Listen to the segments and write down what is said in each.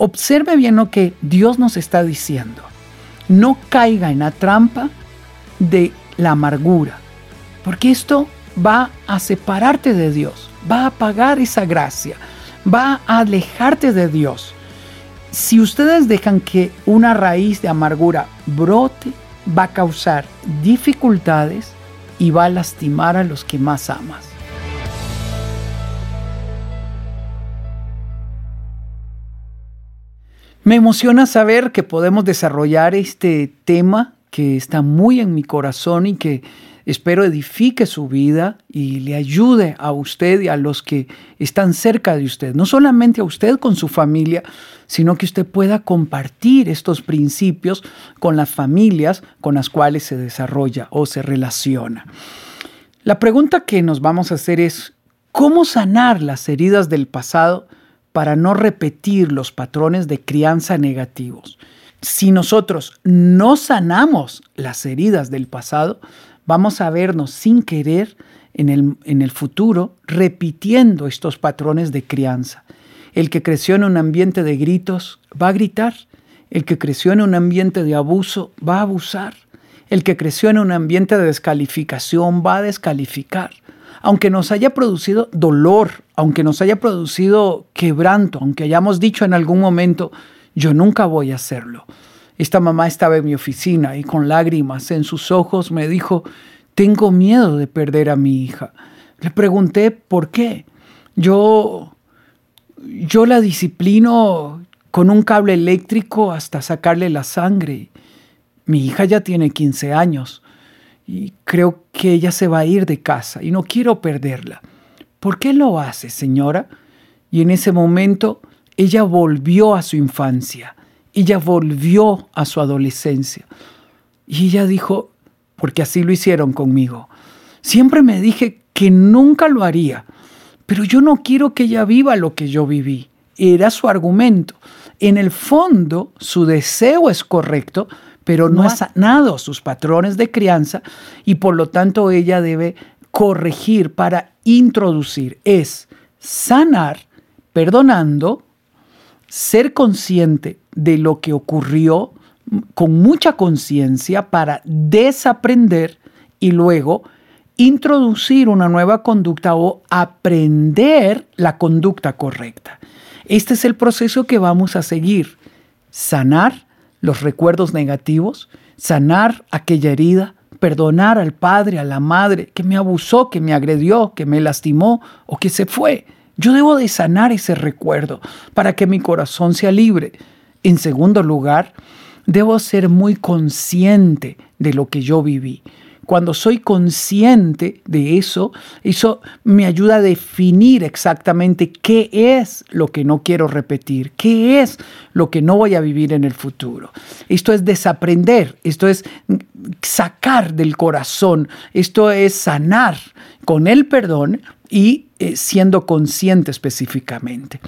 Observe bien lo que Dios nos está diciendo. No caiga en la trampa de la amargura, porque esto va a separarte de Dios, va a apagar esa gracia, va a alejarte de Dios. Si ustedes dejan que una raíz de amargura brote, va a causar dificultades y va a lastimar a los que más amas. Me emociona saber que podemos desarrollar este tema que está muy en mi corazón y que espero edifique su vida y le ayude a usted y a los que están cerca de usted. No solamente a usted con su familia, sino que usted pueda compartir estos principios con las familias con las cuales se desarrolla o se relaciona. La pregunta que nos vamos a hacer es, ¿cómo sanar las heridas del pasado para no repetir los patrones de crianza negativos. Si nosotros no sanamos las heridas del pasado, vamos a vernos sin querer en el, en el futuro repitiendo estos patrones de crianza. El que creció en un ambiente de gritos va a gritar. El que creció en un ambiente de abuso va a abusar. El que creció en un ambiente de descalificación va a descalificar aunque nos haya producido dolor, aunque nos haya producido quebranto, aunque hayamos dicho en algún momento, yo nunca voy a hacerlo. Esta mamá estaba en mi oficina y con lágrimas en sus ojos me dijo, tengo miedo de perder a mi hija. Le pregunté por qué. Yo, yo la disciplino con un cable eléctrico hasta sacarle la sangre. Mi hija ya tiene 15 años y creo que ella se va a ir de casa y no quiero perderla. ¿Por qué lo hace, señora? Y en ese momento ella volvió a su infancia, ella volvió a su adolescencia. Y ella dijo, porque así lo hicieron conmigo. Siempre me dije que nunca lo haría, pero yo no quiero que ella viva lo que yo viví. Era su argumento. En el fondo, su deseo es correcto, pero no, ha sanado sus patrones de crianza y por lo tanto ella debe corregir para introducir. Es sanar, perdonando, ser consciente de lo que ocurrió con mucha conciencia para desaprender y luego introducir una nueva conducta o aprender la conducta correcta. Este es el proceso que vamos a seguir. Sanar, los recuerdos negativos, sanar aquella herida, perdonar al padre, a la madre que me abusó, que me agredió, que me lastimó o que se fue. Yo debo de sanar ese recuerdo para que mi corazón sea libre. En segundo lugar, debo ser muy consciente de lo que yo viví. Cuando soy consciente de eso, eso me ayuda a definir exactamente qué es lo que no quiero repetir, qué es lo que no voy a vivir en el futuro. Esto es desaprender, esto es sacar del corazón, esto es sanar con el perdón y eh, siendo consciente específicamente.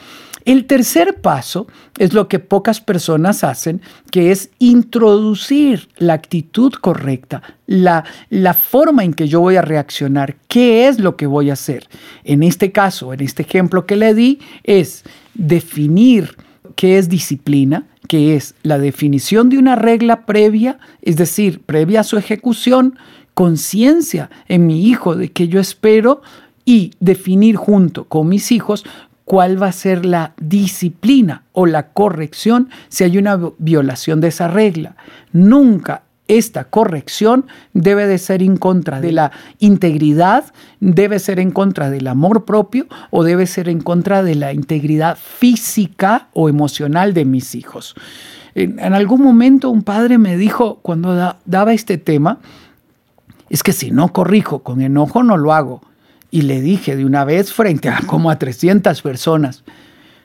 El tercer paso es lo que pocas personas hacen, que es introducir la actitud correcta, la, la forma en que yo voy a reaccionar, qué es lo que voy a hacer. En este caso, en este ejemplo que le di, es definir qué es disciplina, que es la definición de una regla previa, es decir, previa a su ejecución, conciencia en mi hijo de que yo espero y definir junto con mis hijos cuál va a ser la disciplina o la corrección si hay una violación de esa regla. Nunca esta corrección debe de ser en contra de la integridad, debe ser en contra del amor propio o debe ser en contra de la integridad física o emocional de mis hijos. En, algún momento un padre me dijo cuando daba este tema, es que si no corrijo con enojo no lo hago. Y le dije de una vez frente a como a 300 personas,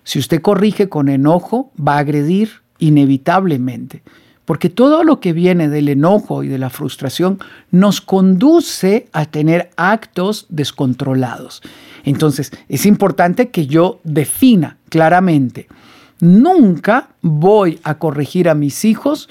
si usted corrige con enojo, va a agredir inevitablemente. Porque todo lo que viene del enojo y de la frustración nos conduce a tener actos descontrolados. Entonces, es importante que yo defina claramente, nunca voy a corregir a mis hijos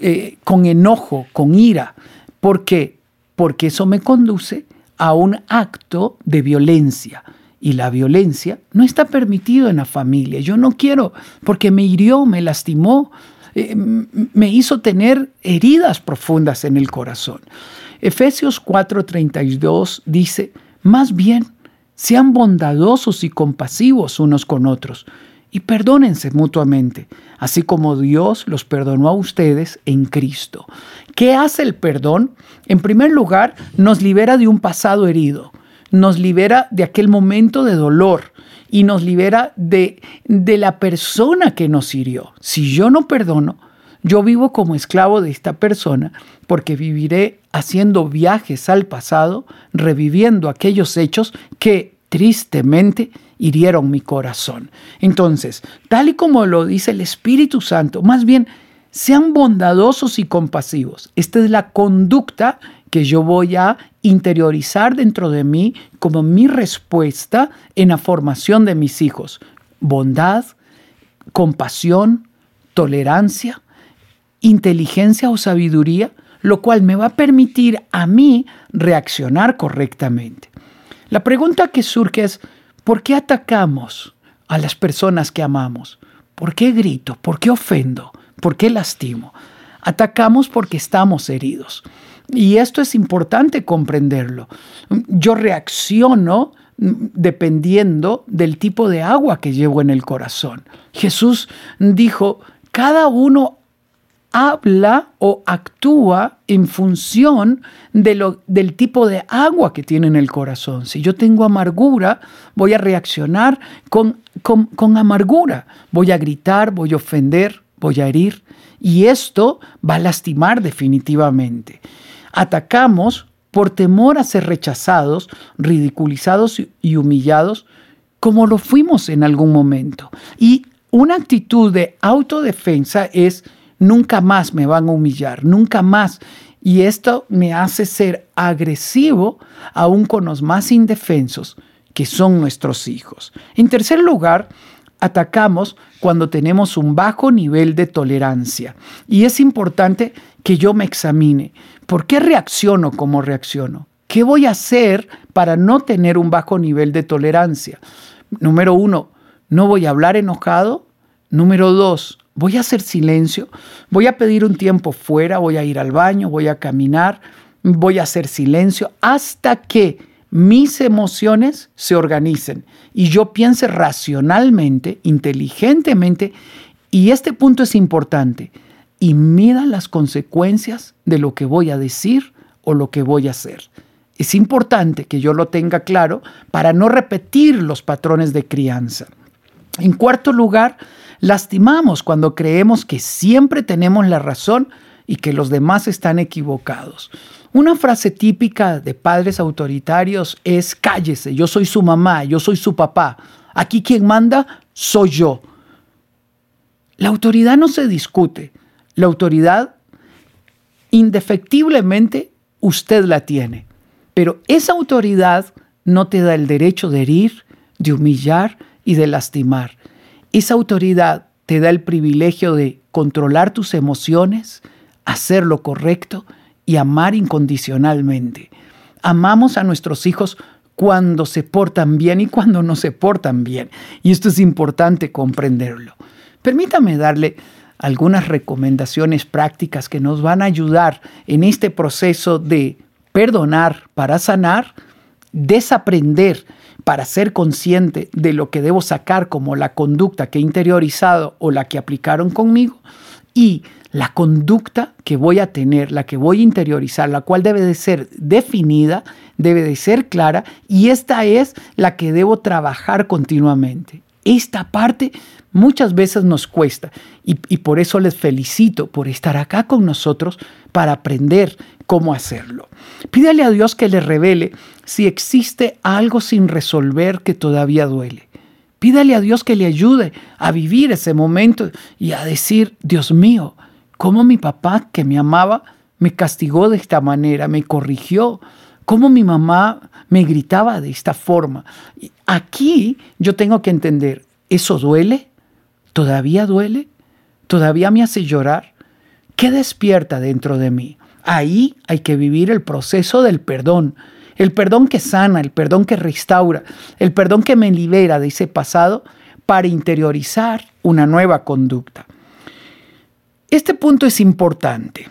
eh, con enojo, con ira. ¿Por qué? Porque eso me conduce a un acto de violencia. y la violencia no está permitido en la familia. Yo no quiero porque me hirió, me lastimó, eh, me hizo tener heridas profundas en el corazón. Efesios 4:32 dice, más bien, sean bondadosos y compasivos unos con otros y perdónense mutuamente, así como Dios los perdonó a ustedes en Cristo. ¿Qué hace el perdón? En primer lugar, nos libera de un pasado herido, nos libera de aquel momento de dolor y nos libera de, de la persona que nos hirió. Si yo no perdono, yo vivo como esclavo de esta persona porque viviré haciendo viajes al pasado, reviviendo aquellos hechos que tristemente hirieron mi corazón. Entonces, tal y como lo dice el Espíritu Santo, más bien, sean bondadosos y compasivos. Esta es la conducta que yo voy a interiorizar dentro de mí como mi respuesta en la formación de mis hijos. Bondad, compasión, tolerancia, inteligencia o sabiduría, lo cual me va a permitir a mí reaccionar correctamente. La pregunta que surge es, ¿por qué atacamos a las personas que amamos? ¿Por qué grito? ¿Por qué ofendo? ¿Por qué lastimo? Atacamos porque estamos heridos. Y esto es importante comprenderlo. Yo reacciono dependiendo del tipo de agua que llevo en el corazón. Jesús dijo, cada uno habla o actúa en función de lo, del tipo de agua que tiene en el corazón. Si yo tengo amargura, voy a reaccionar con, con, con amargura. Voy a gritar, voy a ofender, voy a herir. Y esto va a lastimar definitivamente. Atacamos por temor a ser rechazados, ridiculizados y humillados, como lo fuimos en algún momento. Y una actitud de autodefensa es nunca más me van a humillar, nunca más. Y esto me hace ser agresivo aún con los más indefensos, que son nuestros hijos. En tercer lugar, atacamos cuando tenemos un bajo nivel de tolerancia. Y es importante que yo me examine. ¿Por qué reacciono como reacciono? ¿Qué voy a hacer para no tener un bajo nivel de tolerancia? Número uno, no voy a hablar enojado. Número dos, voy a hacer silencio, voy a pedir un tiempo fuera, voy a ir al baño, voy a caminar, voy a hacer silencio hasta que mis emociones se organicen y yo piense racionalmente, inteligentemente, y este punto es importante, y mida las consecuencias de lo que voy a decir o lo que voy a hacer. Es importante que yo lo tenga claro para no repetir los patrones de crianza. En cuarto lugar, lastimamos cuando creemos que siempre tenemos la razón y que los demás están equivocados. Una frase típica de padres autoritarios es cállese, yo soy su mamá, yo soy su papá. Aquí quien manda soy yo. La autoridad no se discute. La autoridad indefectiblemente usted la tiene. Pero esa autoridad no te da el derecho de herir, de humillar y de lastimar. Esa autoridad te da el privilegio de controlar tus emociones, hacer lo correcto y amar incondicionalmente. Amamos a nuestros hijos cuando se portan bien y cuando no se portan bien. Y esto es importante comprenderlo. Permítame darle algunas recomendaciones prácticas que nos van a ayudar en este proceso de perdonar para sanar, desaprender para ser consciente de lo que debo sacar como la conducta que he interiorizado o la que aplicaron conmigo y la conducta que voy a tener, la que voy a interiorizar, la cual debe de ser definida, debe de ser clara y esta es la que debo trabajar continuamente. Esta parte muchas veces nos cuesta y, por eso les felicito por estar acá con nosotros para aprender cómo hacerlo. Pídale a Dios que le revele si existe algo sin resolver que todavía duele. Pídale a Dios que le ayude a vivir ese momento y a decir, Dios mío, cómo mi papá que me amaba me castigó de esta manera, me corrigió, cómo mi mamá me gritaba de esta forma. Aquí yo tengo que entender, ¿eso duele? ¿Todavía duele? ¿Todavía me hace llorar? ¿Qué despierta dentro de mí? Ahí hay que vivir el proceso del perdón, el perdón que sana, el perdón que restaura, el perdón que me libera de ese pasado para interiorizar una nueva conducta. Este punto es importante.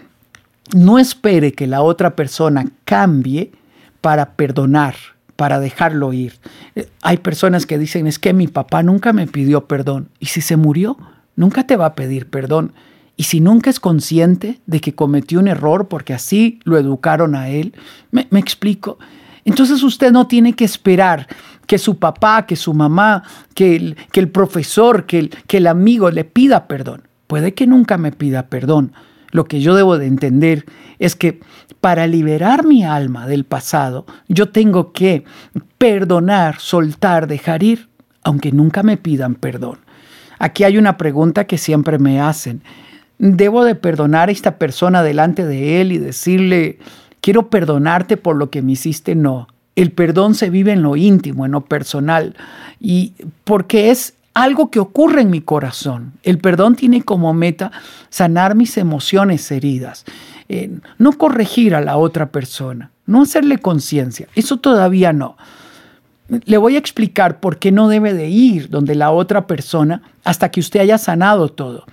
No espere que la otra persona cambie para perdonar, para dejarlo ir. Eh, hay personas que dicen, es que mi papá nunca me pidió perdón. ¿Y si se murió? Nunca te va a pedir perdón. Y si nunca es consciente de que cometió un error porque así lo educaron a él, me, explico. Entonces usted no tiene que esperar que su papá, que su mamá, que el, que el profesor, que el, que el amigo le pida perdón. Puede que nunca me pida perdón. Lo que yo debo de entender es que para liberar mi alma del pasado, yo tengo que perdonar, soltar, dejar ir, aunque nunca me pidan perdón. Aquí hay una pregunta que siempre me hacen. ¿Debo de perdonar a esta persona delante de él y decirle, quiero perdonarte por lo que me hiciste? No. El perdón se vive en lo íntimo, en lo personal, y porque es algo que ocurre en mi corazón. El perdón tiene como meta sanar mis emociones heridas, eh, no corregir a la otra persona, no hacerle conciencia. Eso todavía no. Le voy a explicar por qué no debe de ir donde la otra persona hasta que usted haya sanado todo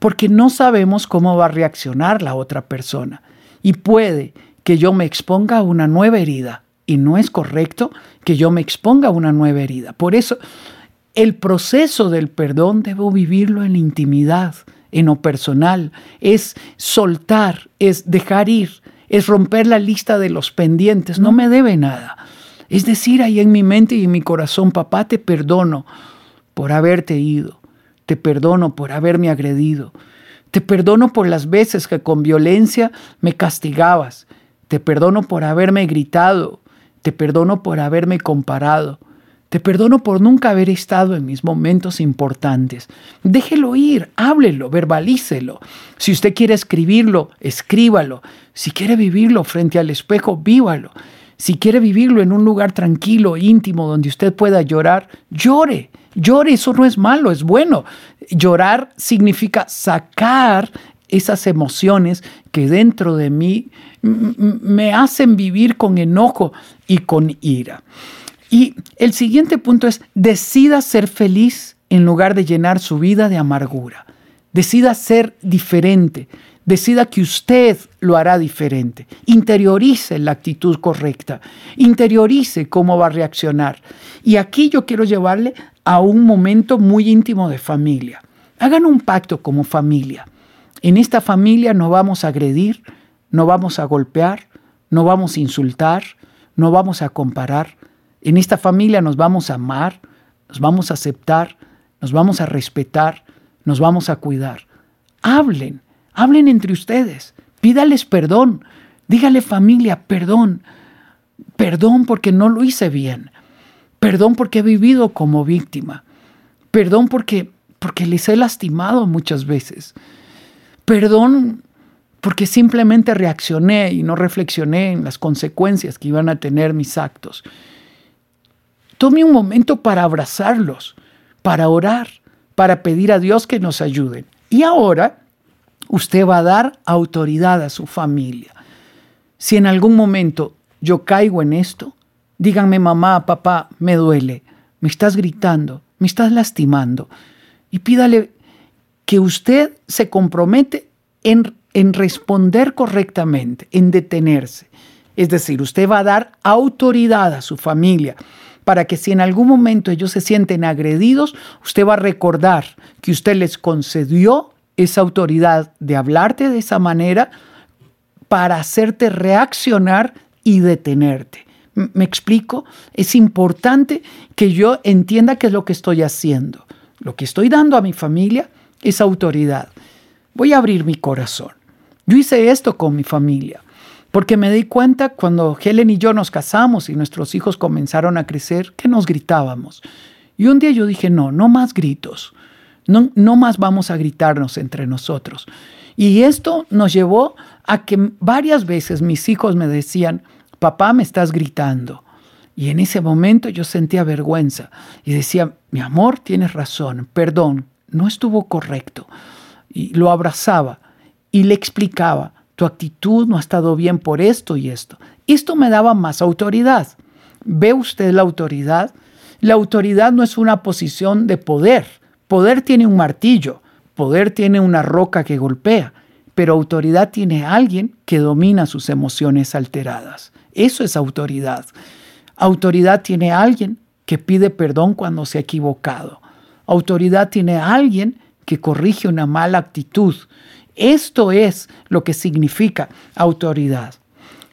porque no sabemos cómo va a reaccionar la otra persona. Y puede que yo me exponga a una nueva herida. Y no es correcto que yo me exponga a una nueva herida. Por eso, el proceso del perdón debo vivirlo en la intimidad, en lo personal. Es soltar, es dejar ir, es romper la lista de los pendientes. No me debe nada. Es decir, ahí en mi mente y en mi corazón, papá, te perdono por haberte ido. Te perdono por haberme agredido. Te perdono por las veces que con violencia me castigabas. Te perdono por haberme gritado. Te perdono por haberme comparado. Te perdono por nunca haber estado en mis momentos importantes. Déjelo ir, háblelo, verbalícelo. Si usted quiere escribirlo, escríbalo. Si quiere vivirlo frente al espejo, vívalo. Si quiere vivirlo en un lugar tranquilo, íntimo, donde usted pueda llorar, llore. Llore, eso no es malo, es bueno. Llorar significa sacar esas emociones que dentro de mí me hacen vivir con enojo y con ira. Y el siguiente punto es, decida ser feliz en lugar de llenar su vida de amargura. Decida ser diferente. Decida que usted lo hará diferente. Interiorice la actitud correcta. Interiorice cómo va a reaccionar. Y aquí yo quiero llevarle a un momento muy íntimo de familia. Hagan un pacto como familia. En esta familia no vamos a agredir, no vamos a golpear, no vamos a insultar, no vamos a comparar. En esta familia nos vamos a amar, nos vamos a aceptar, nos vamos a respetar, nos vamos a cuidar. Hablen, hablen entre ustedes, pídales perdón, dígale familia, perdón, perdón porque no lo hice bien, Perdón porque he vivido como víctima. Perdón porque, porque les he lastimado muchas veces. Perdón porque simplemente reaccioné y no reflexioné en las consecuencias que iban a tener mis actos. Tome un momento para abrazarlos, para orar, para pedir a Dios que nos ayude. Y ahora usted va a dar autoridad a su familia. Si en algún momento yo caigo en esto, Díganme, mamá, papá, me duele, me estás gritando, me estás lastimando. Y pídale que usted se compromete en, en responder correctamente, en detenerse. Es decir, usted va a dar autoridad a su familia para que si en algún momento ellos se sienten agredidos, usted va a recordar que usted les concedió esa autoridad de hablarte de esa manera para hacerte reaccionar y detenerte. ¿Me explico? Es importante que yo entienda qué es lo que estoy haciendo. Lo que estoy dando a mi familia es autoridad. Voy a abrir mi corazón. Yo hice esto con mi familia, porque me di cuenta cuando Helen y yo nos casamos y nuestros hijos comenzaron a crecer que nos gritábamos. Y un día yo dije, no, no más gritos. No, no más vamos a gritarnos entre nosotros. Y esto nos llevó a que varias veces mis hijos me decían, papá me estás gritando. Y en ese momento yo sentía vergüenza y decía, mi amor, tienes razón, perdón, no estuvo correcto. Y lo abrazaba y le explicaba, tu actitud no ha estado bien por esto y esto. Esto me daba más autoridad. ¿Ve usted la autoridad? La autoridad no es una posición de poder. Poder tiene un martillo, poder tiene una roca que golpea, pero autoridad tiene alguien que domina sus emociones alteradas. Eso es autoridad. Autoridad tiene alguien que pide perdón cuando se ha equivocado. Autoridad tiene alguien que corrige una mala actitud. Esto es lo que significa autoridad.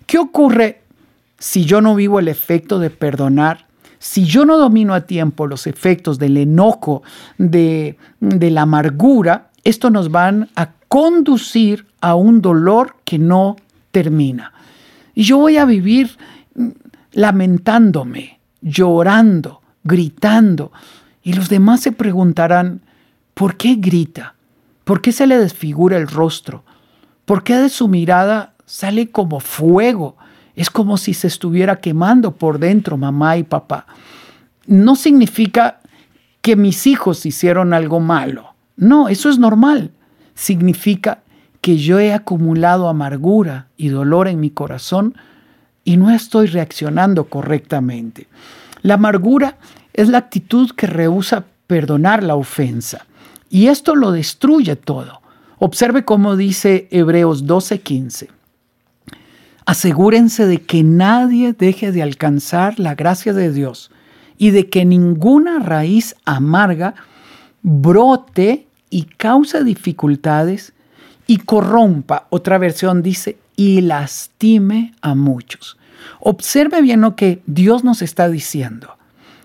¿Qué ocurre si yo no vivo el efecto de perdonar? Si yo no domino a tiempo los efectos del enojo, de, de la amargura, esto nos van a conducir a un dolor que no termina. Y yo voy a vivir lamentándome, llorando, gritando. Y los demás se preguntarán, ¿por qué grita? ¿Por qué se le desfigura el rostro? ¿Por qué de su mirada sale como fuego? Es como si se estuviera quemando por dentro mamá y papá. No significa que mis hijos hicieron algo malo. No, eso es normal. Significa que yo he acumulado amargura y dolor en mi corazón y no estoy reaccionando correctamente. La amargura es la actitud que rehúsa perdonar la ofensa y esto lo destruye todo. Observe cómo dice Hebreos 12:15. Asegúrense de que nadie deje de alcanzar la gracia de Dios y de que ninguna raíz amarga brote y cause dificultades y corrompa, otra versión dice, y lastime a muchos. Observe bien lo que Dios nos está diciendo.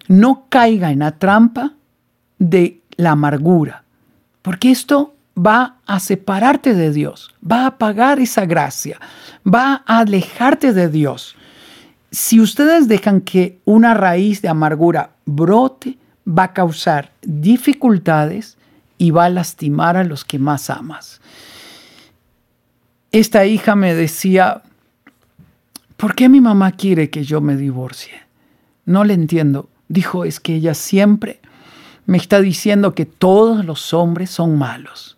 No caiga en la trampa de la amargura, porque esto va a separarte de Dios, va a apagar esa gracia, va a alejarte de Dios. Si ustedes dejan que una raíz de amargura brote, va a causar dificultades y va a lastimar a los que más amas. Esta hija me decía, ¿por qué mi mamá quiere que yo me divorcie? No le entiendo. Dijo, es que ella siempre me está diciendo que todos los hombres son malos.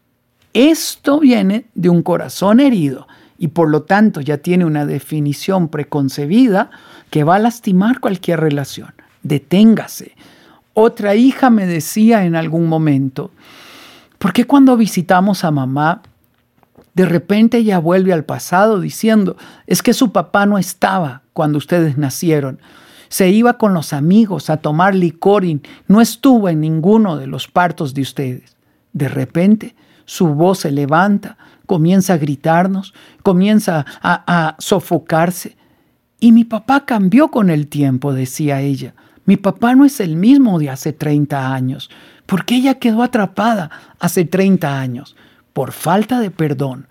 Esto viene de un corazón herido y por lo tanto ya tiene una definición preconcebida que va a lastimar cualquier relación. Deténgase. Otra hija me decía en algún momento, ¿por qué cuando visitamos a mamá de repente ella vuelve al pasado diciendo, es que su papá no estaba cuando ustedes nacieron. Se iba con los amigos a tomar licor y no estuvo en ninguno de los partos de ustedes. De repente su voz se levanta, comienza a gritarnos, comienza a, a sofocarse. Y mi papá cambió con el tiempo, decía ella. Mi papá no es el mismo de hace 30 años, porque ella quedó atrapada hace 30 años por falta de perdón,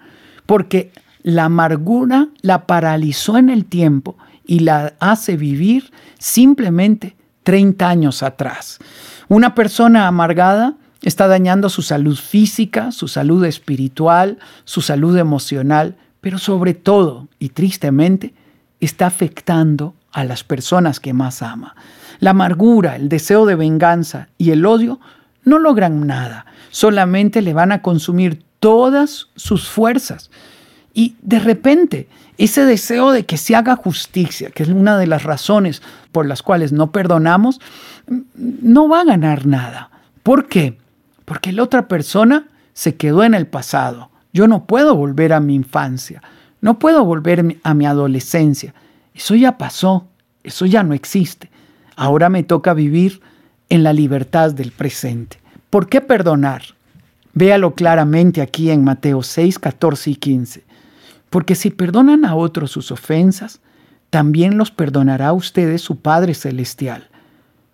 porque la amargura la paralizó en el tiempo y la hace vivir simplemente 30 años atrás. Una persona amargada está dañando su salud física, su salud espiritual, su salud emocional, pero sobre todo y tristemente está afectando a las personas que más ama. La amargura, el deseo de venganza y el odio no logran nada, solamente le van a consumir todas sus fuerzas. Y de repente, ese deseo de que se haga justicia, que es una de las razones por las cuales no perdonamos, no va a ganar nada. ¿Por qué? Porque la otra persona se quedó en el pasado. Yo no puedo volver a mi infancia, no puedo volver a mi adolescencia. Eso ya pasó, eso ya no existe. Ahora me toca vivir en la libertad del presente. ¿Por qué perdonar? Véalo claramente aquí en Mateo 6, 14 y 15. Porque si perdonan a otros sus ofensas, también los perdonará a ustedes su Padre Celestial.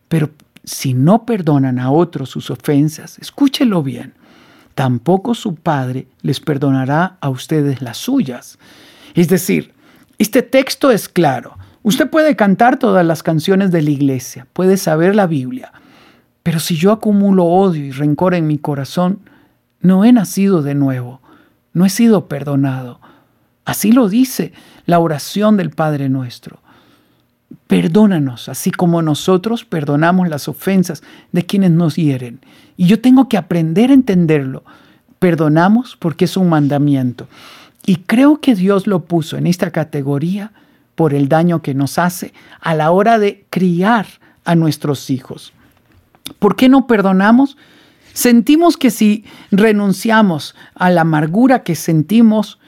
Pero si no perdonan a otros sus ofensas, escúchelo bien, tampoco su Padre les perdonará a ustedes las suyas. Es decir, este texto es claro. Usted puede cantar todas las canciones de la iglesia, puede saber la Biblia, pero si yo acumulo odio y rencor en mi corazón, no he nacido de nuevo, no he sido perdonado. Así lo dice la oración del Padre nuestro. Perdónanos, así como nosotros perdonamos las ofensas de quienes nos hieren. Y yo tengo que aprender a entenderlo. Perdonamos porque es un mandamiento. Y creo que Dios lo puso en esta categoría por el daño que nos hace a la hora de criar a nuestros hijos. ¿Por qué no perdonamos? Sentimos que si renunciamos a la amargura que sentimos,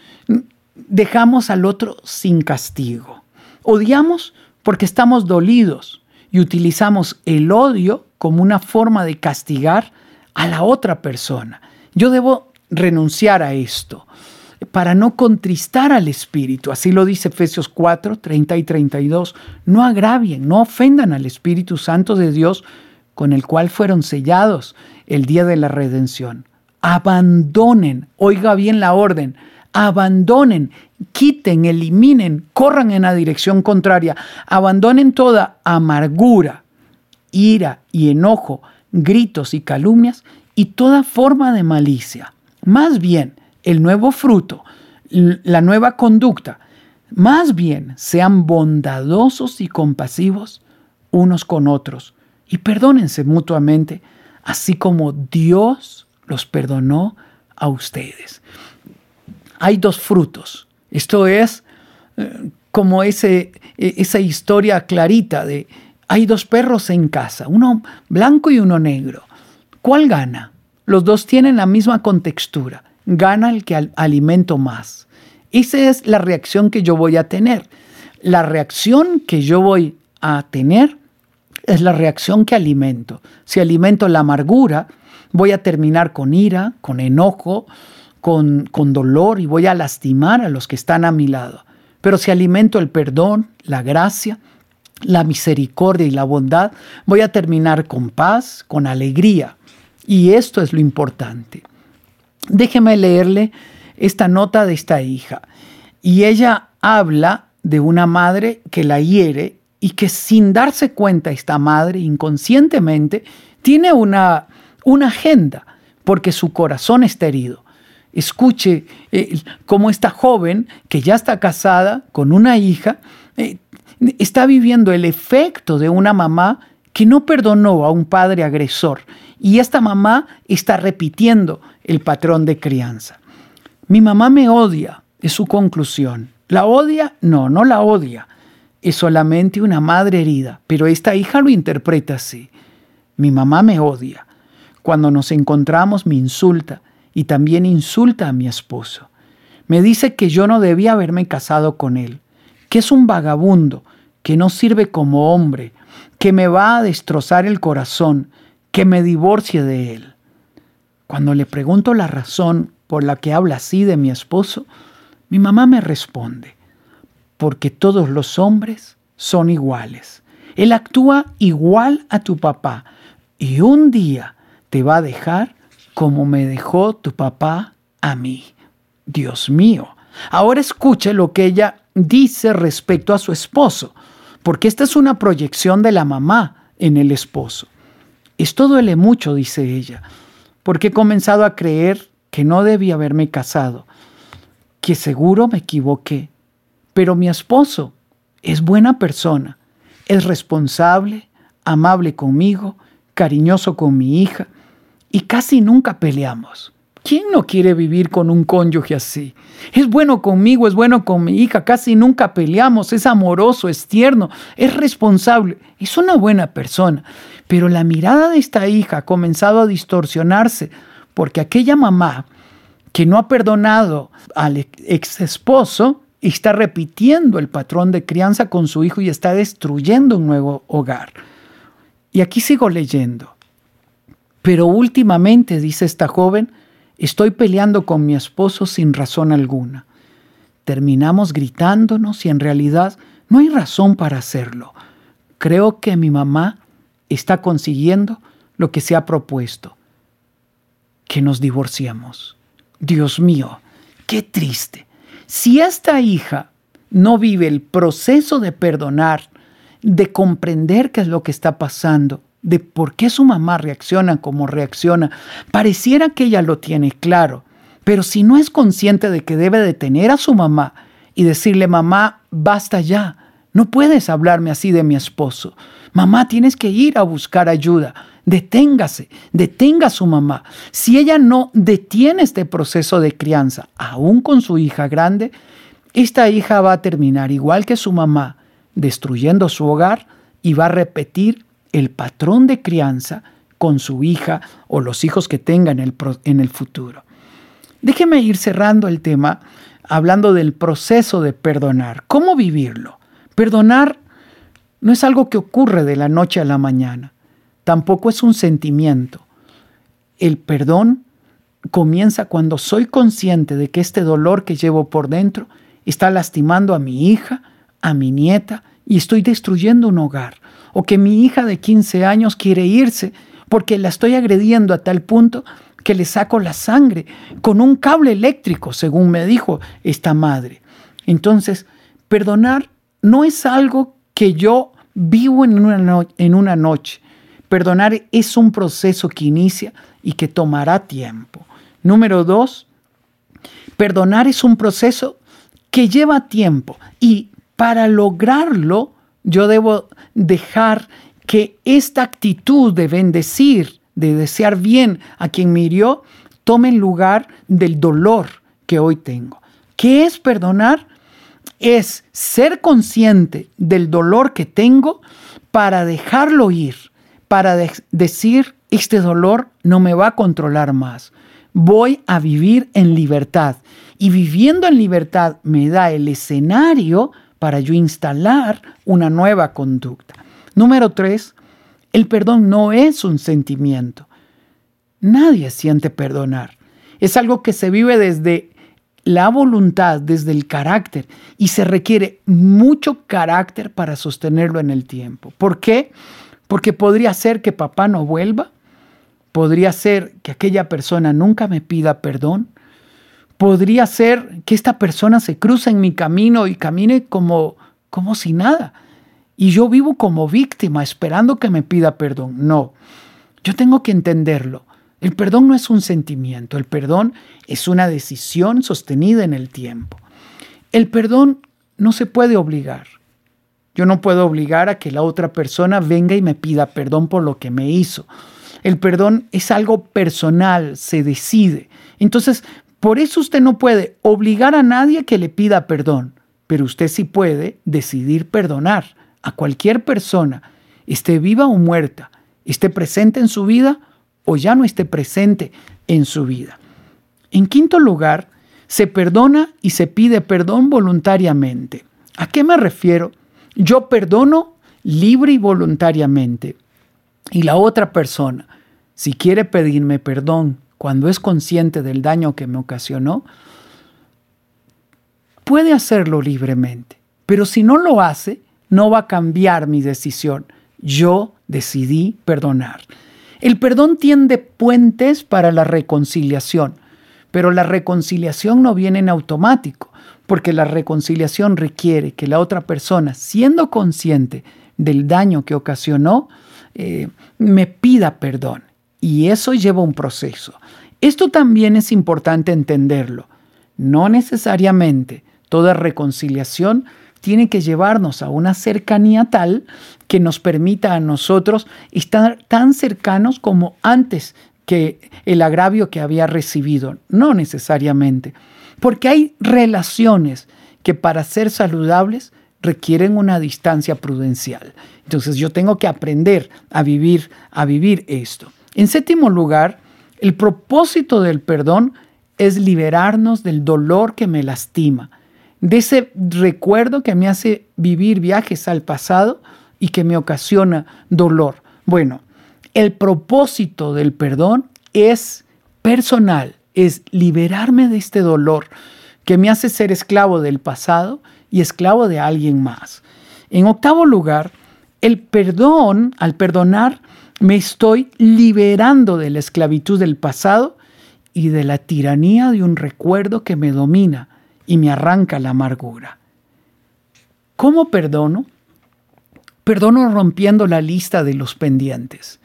dejamos al otro sin castigo. Odiamos porque estamos dolidos y utilizamos el odio como una forma de castigar a la otra persona. Yo debo renunciar a esto para no contristar al Espíritu. Así lo dice Efesios 4, 30 y 32. No agravien, no ofendan al Espíritu Santo de Dios con el cual fueron sellados el día de la redención. Abandonen, oiga bien la orden, abandonen, quiten, eliminen, corran en la dirección contraria, abandonen toda amargura, ira y enojo, gritos y calumnias y toda forma de malicia. Más bien, el nuevo fruto, la nueva conducta, más bien sean bondadosos y compasivos unos con otros y perdónense mutuamente, así como Dios los perdonó a ustedes. Hay dos frutos. Esto es eh, como ese, e, esa historia clarita de hay dos perros en casa, uno blanco y uno negro. ¿Cuál gana? Los dos tienen la misma contextura. Gana el que alimento más. Esa es la reacción que yo voy a tener. La reacción que yo voy a tener es la reacción que alimento. Si alimento la amargura, voy a terminar con ira, con enojo, con, con dolor y voy a lastimar a los que están a mi lado. Pero si alimento el perdón, la gracia, la misericordia y la bondad, voy a terminar con paz, con alegría. Y esto es lo importante. Déjeme leerle esta nota de esta hija. Y ella habla de una madre que la hiere y que sin darse cuenta esta madre inconscientemente tiene una, una agenda porque su corazón está herido. Escuche eh, cómo esta joven que ya está casada con una hija eh, está viviendo el efecto de una mamá que no perdonó a un padre agresor y esta mamá está repitiendo el patrón de crianza. Mi mamá me odia, es su conclusión. ¿La odia? No, no la odia. Es solamente una madre herida, pero esta hija lo interpreta así. Mi mamá me odia. Cuando nos encontramos me insulta y también insulta a mi esposo. Me dice que yo no debía haberme casado con él, que es un vagabundo, que no sirve como hombre, que me va a destrozar el corazón, que me divorcie de él. Cuando le pregunto la razón por la que habla así de mi esposo, mi mamá me responde, porque todos los hombres son iguales. Él actúa igual a tu papá y un día te va a dejar como me dejó tu papá a mí. Dios mío. Ahora escuche lo que ella dice respecto a su esposo porque esta es una proyección de la mamá en el esposo. Esto duele mucho, dice ella, porque he comenzado a creer que no debía haberme casado, que seguro me equivoqué, pero mi esposo es buena persona, es responsable, amable conmigo, cariñoso con mi hija, y casi nunca peleamos. ¿Quién no quiere vivir con un cónyuge así? Es bueno conmigo, es bueno con mi hija, casi nunca peleamos, es amoroso, es tierno, es responsable, es una buena persona. Pero la mirada de esta hija ha comenzado a distorsionarse porque aquella mamá que no ha perdonado al ex esposo está repitiendo el patrón de crianza con su hijo y está destruyendo un nuevo hogar. Y aquí sigo leyendo. Pero últimamente, dice esta joven, Estoy peleando con mi esposo sin razón alguna. Terminamos gritándonos y en realidad no hay razón para hacerlo. Creo que mi mamá está consiguiendo lo que se ha propuesto, que nos divorciemos. Dios mío, qué triste. Si esta hija no vive el proceso de perdonar, de comprender qué es lo que está pasando, de por qué su mamá reacciona como reacciona, pareciera que ella lo tiene claro, pero si no es consciente de que debe detener a su mamá y decirle, mamá, basta ya, no puedes hablarme así de mi esposo, mamá, tienes que ir a buscar ayuda, deténgase, detenga a su mamá. Si ella no detiene este proceso de crianza, aún con su hija grande, esta hija va a terminar igual que su mamá, destruyendo su hogar y va a repetir el patrón de crianza con su hija o los hijos que tenga en el, en el futuro. Déjeme ir cerrando el tema hablando del proceso de perdonar. ¿Cómo vivirlo? Perdonar no es algo que ocurre de la noche a la mañana, tampoco es un sentimiento. El perdón comienza cuando soy consciente de que este dolor que llevo por dentro está lastimando a mi hija, a mi nieta y estoy destruyendo un hogar. O que mi hija de 15 años quiere irse porque la estoy agrediendo a tal punto que le saco la sangre con un cable eléctrico, según me dijo esta madre. Entonces, perdonar no es algo que yo vivo en una, en una noche. Perdonar es un proceso que inicia y que tomará tiempo. Número dos, perdonar es un proceso que lleva tiempo y para lograrlo yo debo dejar que esta actitud de bendecir, de desear bien a quien me hirió, tome lugar del dolor que hoy tengo. ¿Qué es perdonar? Es ser consciente del dolor que tengo para dejarlo ir, para decir, este dolor no me va a controlar más. Voy a vivir en libertad. Y viviendo en libertad me da el escenario para yo instalar una nueva conducta. Número tres, el perdón no es un sentimiento. Nadie siente perdonar. Es algo que se vive desde la voluntad, desde el carácter, y se requiere mucho carácter para sostenerlo en el tiempo. ¿Por qué? Porque podría ser que papá no vuelva, podría ser que aquella persona nunca me pida perdón, podría ser que esta persona se cruce en mi camino y camine como, como si nada. Y yo vivo como víctima esperando que me pida perdón. No, yo tengo que entenderlo. El perdón no es un sentimiento, el perdón es una decisión sostenida en el tiempo. El perdón no se puede obligar. Yo no puedo obligar a que la otra persona venga y me pida perdón por lo que me hizo. El perdón es algo personal, se decide. Entonces, por eso usted no puede obligar a nadie que le pida perdón, pero usted sí puede decidir perdonar a cualquier persona, esté viva o muerta, esté presente en su vida o ya no esté presente en su vida. En quinto lugar, se perdona y se pide perdón voluntariamente. ¿A qué me refiero? Yo perdono libre y voluntariamente. Y la otra persona, si quiere pedirme perdón cuando es consciente del daño que me ocasionó, puede hacerlo libremente. Pero si no lo hace, no va a cambiar mi decisión. Yo decidí perdonar. El perdón tiende puentes para la reconciliación, pero la reconciliación no viene en automático, porque la reconciliación requiere que la otra persona, siendo consciente del daño que ocasionó, eh, me pida perdón. Y eso lleva un proceso. Esto también es importante entenderlo. No necesariamente toda reconciliación tiene que llevarnos a una cercanía tal que nos permita a nosotros estar tan cercanos como antes que el agravio que había recibido. No necesariamente. Porque hay relaciones que para ser saludables requieren una distancia prudencial. Entonces yo tengo que aprender a vivir, a vivir esto. En séptimo lugar, el propósito del perdón es liberarnos del dolor que me lastima, de ese recuerdo que me hace vivir viajes al pasado y que me ocasiona dolor. Bueno, el propósito del perdón es personal, es liberarme de este dolor que me hace ser esclavo del pasado y esclavo de alguien más. En octavo lugar, el perdón, al perdonar, me estoy liberando de la esclavitud del pasado y de la tiranía de un recuerdo que me domina y me arranca la amargura. ¿Cómo perdono? Perdono rompiendo la lista de los pendientes.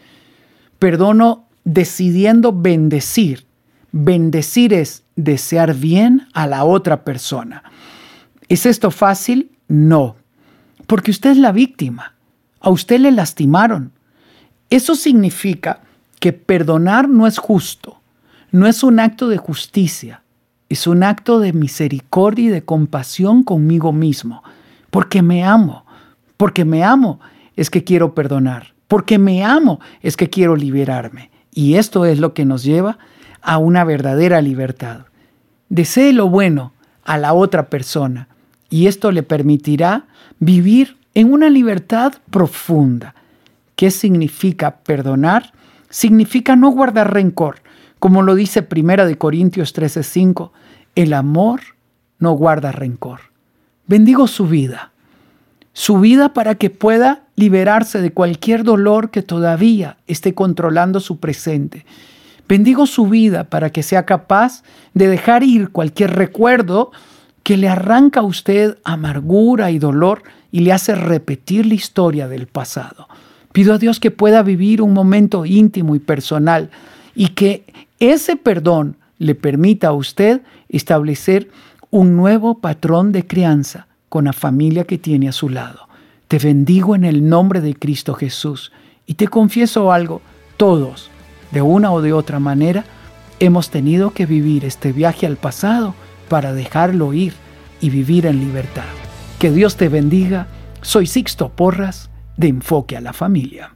Perdono decidiendo bendecir. Bendecir es desear bien a la otra persona. ¿Es esto fácil? No, porque usted es la víctima. A usted le lastimaron. Eso significa que perdonar no es justo, no es un acto de justicia, es un acto de misericordia y de compasión conmigo mismo, porque me amo, porque me amo es que quiero perdonar, porque me amo es que quiero liberarme. Y esto es lo que nos lleva a una verdadera libertad. Desee lo bueno a la otra persona y esto le permitirá vivir en una libertad profunda. ¿Qué significa perdonar? Significa no guardar rencor, como lo dice Primera de Corintios 13:5, el amor no guarda rencor. Bendigo su vida, su vida para que pueda liberarse de cualquier dolor que todavía esté controlando su presente. Bendigo su vida para que sea capaz de dejar ir cualquier recuerdo que le arranca a usted amargura y dolor y le hace repetir la historia del pasado. Pido a Dios que pueda vivir un momento íntimo y personal y que ese perdón le permita a usted establecer un nuevo patrón de crianza con la familia que tiene a su lado. Te bendigo en el nombre de Cristo Jesús y te confieso algo, todos, de una o de otra manera, hemos tenido que vivir este viaje al pasado para dejarlo ir y vivir en libertad. Que Dios te bendiga. Soy Sixto Porras de Enfoque a la Familia.